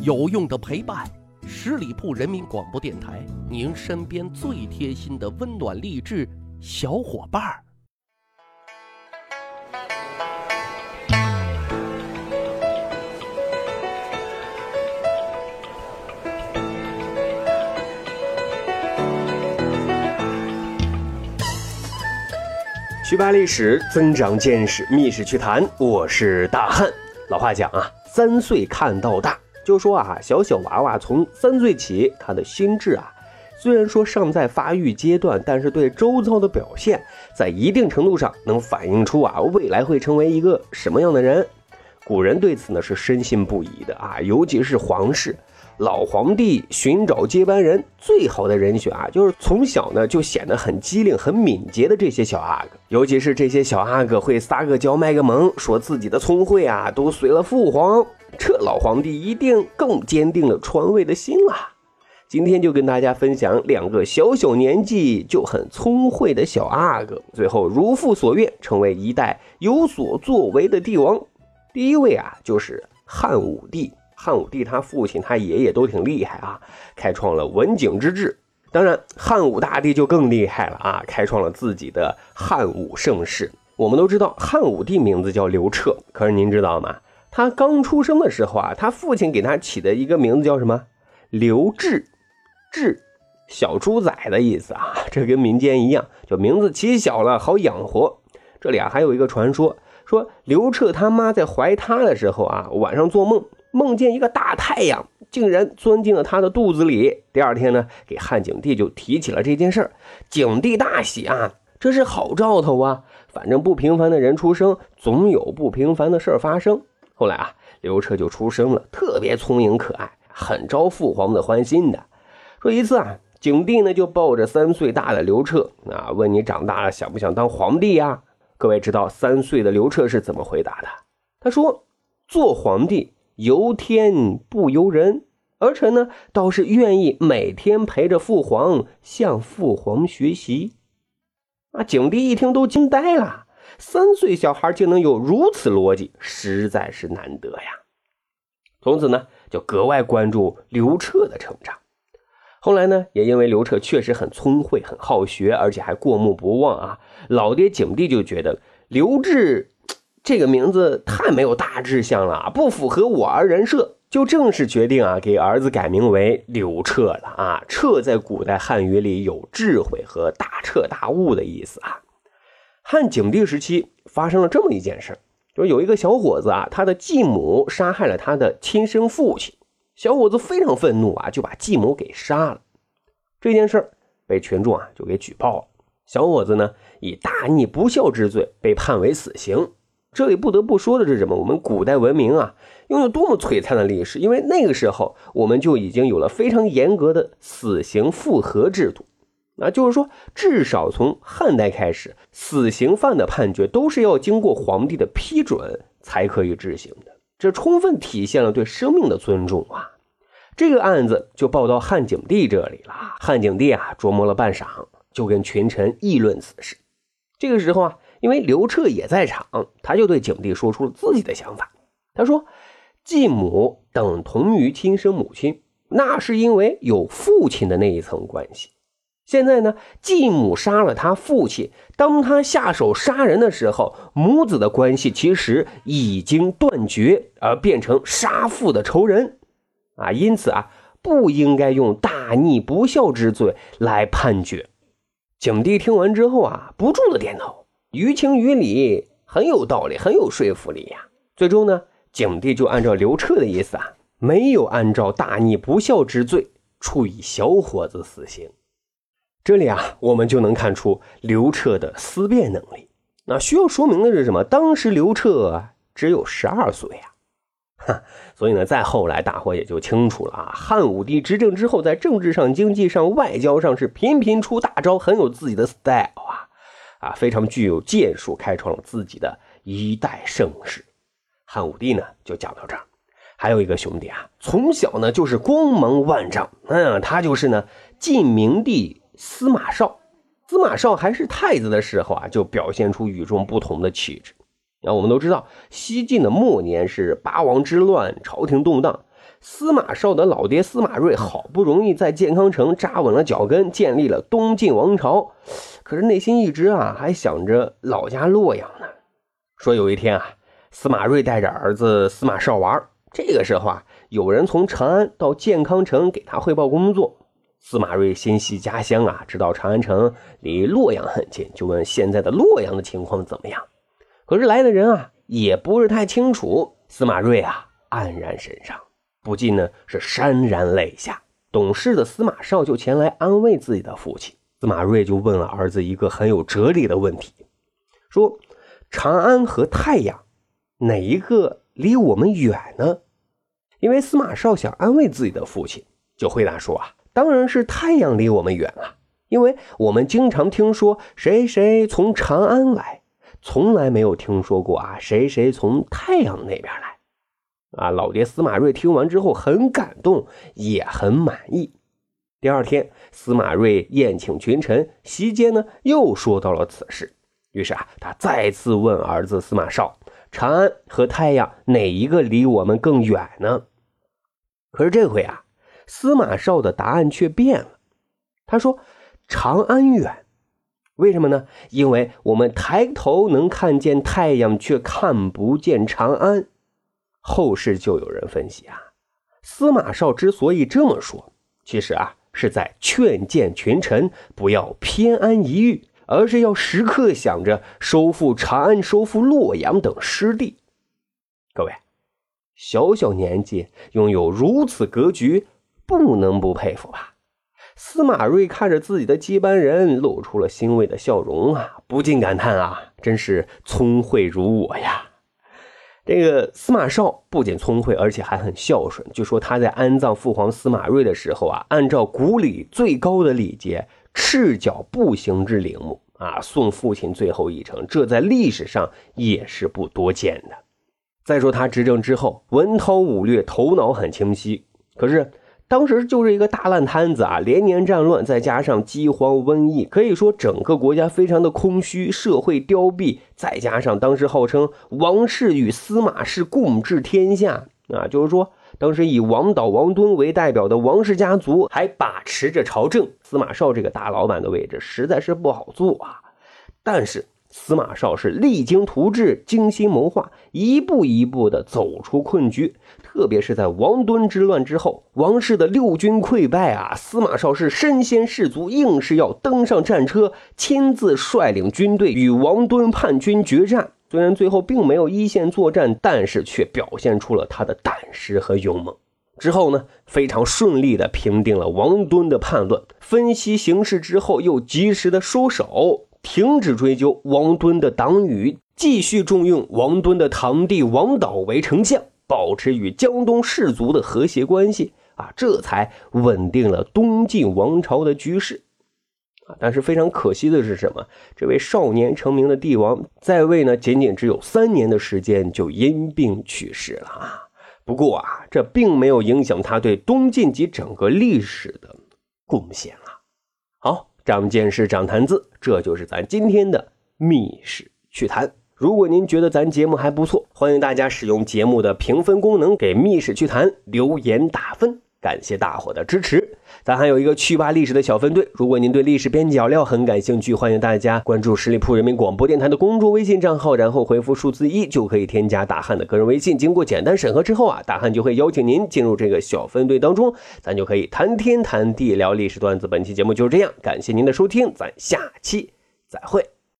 有用的陪伴，十里铺人民广播电台，您身边最贴心的温暖励志小伙伴儿。学霸历史，增长见识，密室趣谈。我是大汉。老话讲啊，三岁看到大，就说啊，小小娃娃从三岁起，他的心智啊，虽然说尚在发育阶段，但是对周遭的表现，在一定程度上能反映出啊，未来会成为一个什么样的人。古人对此呢是深信不疑的啊，尤其是皇室。老皇帝寻找接班人，最好的人选啊，就是从小呢就显得很机灵、很敏捷的这些小阿哥。尤其是这些小阿哥会撒个娇、卖个萌，说自己的聪慧啊都随了父皇，这老皇帝一定更坚定了传位的心啦。今天就跟大家分享两个小小年纪就很聪慧的小阿哥，最后如父所愿，成为一代有所作为的帝王。第一位啊，就是汉武帝。汉武帝他父亲、他爷爷都挺厉害啊，开创了文景之治。当然，汉武大帝就更厉害了啊，开创了自己的汉武盛世。我们都知道，汉武帝名字叫刘彻，可是您知道吗？他刚出生的时候啊，他父亲给他起的一个名字叫什么？刘志，志，小猪仔的意思啊。这跟民间一样，就名字起小了好养活。这里啊，还有一个传说，说刘彻他妈在怀他的时候啊，晚上做梦。梦见一个大太阳竟然钻进了他的肚子里。第二天呢，给汉景帝就提起了这件事儿。景帝大喜啊，这是好兆头啊！反正不平凡的人出生，总有不平凡的事儿发生。后来啊，刘彻就出生了，特别聪明可爱，很招父皇的欢心的。说一次啊，景帝呢就抱着三岁大的刘彻啊，问你长大了想不想当皇帝呀？各位知道三岁的刘彻是怎么回答的？他说：“做皇帝。”由天不由人，儿臣呢倒是愿意每天陪着父皇向父皇学习。啊，景帝一听都惊呆了，三岁小孩竟能有如此逻辑，实在是难得呀。从此呢，就格外关注刘彻的成长。后来呢，也因为刘彻确实很聪慧、很好学，而且还过目不忘啊，老爹景帝就觉得刘志。这个名字太没有大志向了，不符合我儿人设，就正式决定啊，给儿子改名为刘彻了啊。彻在古代汉语里有智慧和大彻大悟的意思啊。汉景帝时期发生了这么一件事就是有一个小伙子啊，他的继母杀害了他的亲生父亲，小伙子非常愤怒啊，就把继母给杀了。这件事被群众啊就给举报了，小伙子呢以大逆不孝之罪被判为死刑。这里不得不说的是什么？我们古代文明啊，拥有多么璀璨的历史！因为那个时候，我们就已经有了非常严格的死刑复核制度。那就是说，至少从汉代开始，死刑犯的判决都是要经过皇帝的批准才可以执行的。这充分体现了对生命的尊重啊！这个案子就报到汉景帝这里了。汉景帝啊，琢磨了半晌，就跟群臣议论此事。这个时候啊。因为刘彻也在场，他就对景帝说出了自己的想法。他说：“继母等同于亲生母亲，那是因为有父亲的那一层关系。现在呢，继母杀了他父亲，当他下手杀人的时候，母子的关系其实已经断绝，而变成杀父的仇人啊。因此啊，不应该用大逆不孝之罪来判决。”景帝听完之后啊，不住的点头。于情于理，很有道理，很有说服力呀。最终呢，景帝就按照刘彻的意思啊，没有按照大逆不孝之罪处以小伙子死刑。这里啊，我们就能看出刘彻的思辨能力。那需要说明的是什么？当时刘彻只有十二岁呀，哈。所以呢，再后来，大伙也就清楚了啊。汉武帝执政之后，在政治上、经济上、外交上是频频出大招，很有自己的 style 啊。非常具有建树，开创了自己的一代盛世。汉武帝呢，就讲到这儿。还有一个兄弟啊，从小呢就是光芒万丈。嗯，他就是呢晋明帝司马绍。司马绍还是太子的时候啊，就表现出与众不同的气质。那我们都知道，西晋的末年是八王之乱，朝廷动荡。司马绍的老爹司马睿好不容易在建康城扎稳了脚跟，建立了东晋王朝，可是内心一直啊还想着老家洛阳呢。说有一天啊，司马睿带着儿子司马绍玩，这个时候啊，有人从长安到建康城给他汇报工作。司马睿心系家乡啊，知道长安城离洛阳很近，就问现在的洛阳的情况怎么样。可是来的人啊也不是太清楚。司马睿啊黯然神伤，不禁呢是潸然泪下。懂事的司马绍就前来安慰自己的父亲。司马睿就问了儿子一个很有哲理的问题，说：“长安和太阳哪一个离我们远呢？”因为司马绍想安慰自己的父亲，就回答说：“啊。”当然是太阳离我们远啊，因为我们经常听说谁谁从长安来，从来没有听说过啊谁谁从太阳那边来。啊，老爹司马睿听完之后很感动，也很满意。第二天，司马睿宴请群臣，席间呢又说到了此事。于是啊，他再次问儿子司马绍：长安和太阳哪一个离我们更远呢？可是这回啊。司马绍的答案却变了，他说：“长安远，为什么呢？因为我们抬头能看见太阳，却看不见长安。”后世就有人分析啊，司马绍之所以这么说，其实啊是在劝谏群臣不要偏安一隅，而是要时刻想着收复长安、收复洛阳等失地。各位，小小年纪拥有如此格局。不能不佩服吧？司马睿看着自己的接班人，露出了欣慰的笑容啊，不禁感叹啊，真是聪慧如我呀！这个司马绍不仅聪慧，而且还很孝顺。据说他在安葬父皇司马睿的时候啊，按照古礼最高的礼节，赤脚步行至陵墓啊，送父亲最后一程，这在历史上也是不多见的。再说他执政之后，文韬武略，头脑很清晰，可是。当时就是一个大烂摊子啊，连年战乱，再加上饥荒瘟疫，可以说整个国家非常的空虚，社会凋敝。再加上当时号称王室与司马氏共治天下啊，就是说当时以王导、王敦为代表的王氏家族还把持着朝政，司马绍这个大老板的位置实在是不好做啊。但是。司马绍是励精图治、精心谋划，一步一步的走出困局。特别是在王敦之乱之后，王氏的六军溃败啊，司马绍是身先士卒，硬是要登上战车，亲自率领军队与王敦叛军决战。虽然最后并没有一线作战，但是却表现出了他的胆识和勇猛。之后呢，非常顺利的平定了王敦的叛乱，分析形势之后，又及时的收手。停止追究王敦的党羽，继续重用王敦的堂弟王导为丞相，保持与江东士族的和谐关系啊，这才稳定了东晋王朝的局势啊。但是非常可惜的是什么？这位少年成名的帝王在位呢，仅仅只有三年的时间就因病去世了啊。不过啊，这并没有影响他对东晋及整个历史的贡献啊。好。长见识，长谈资，这就是咱今天的密室趣谈。如果您觉得咱节目还不错，欢迎大家使用节目的评分功能给密室趣谈留言打分。感谢大伙的支持，咱还有一个去吧历史的小分队。如果您对历史边角料很感兴趣，欢迎大家关注十里铺人民广播电台的公众微信账号，然后回复数字一就可以添加大汉的个人微信。经过简单审核之后啊，大汉就会邀请您进入这个小分队当中，咱就可以谈天谈地聊历史段子。本期节目就是这样，感谢您的收听，咱下期再会。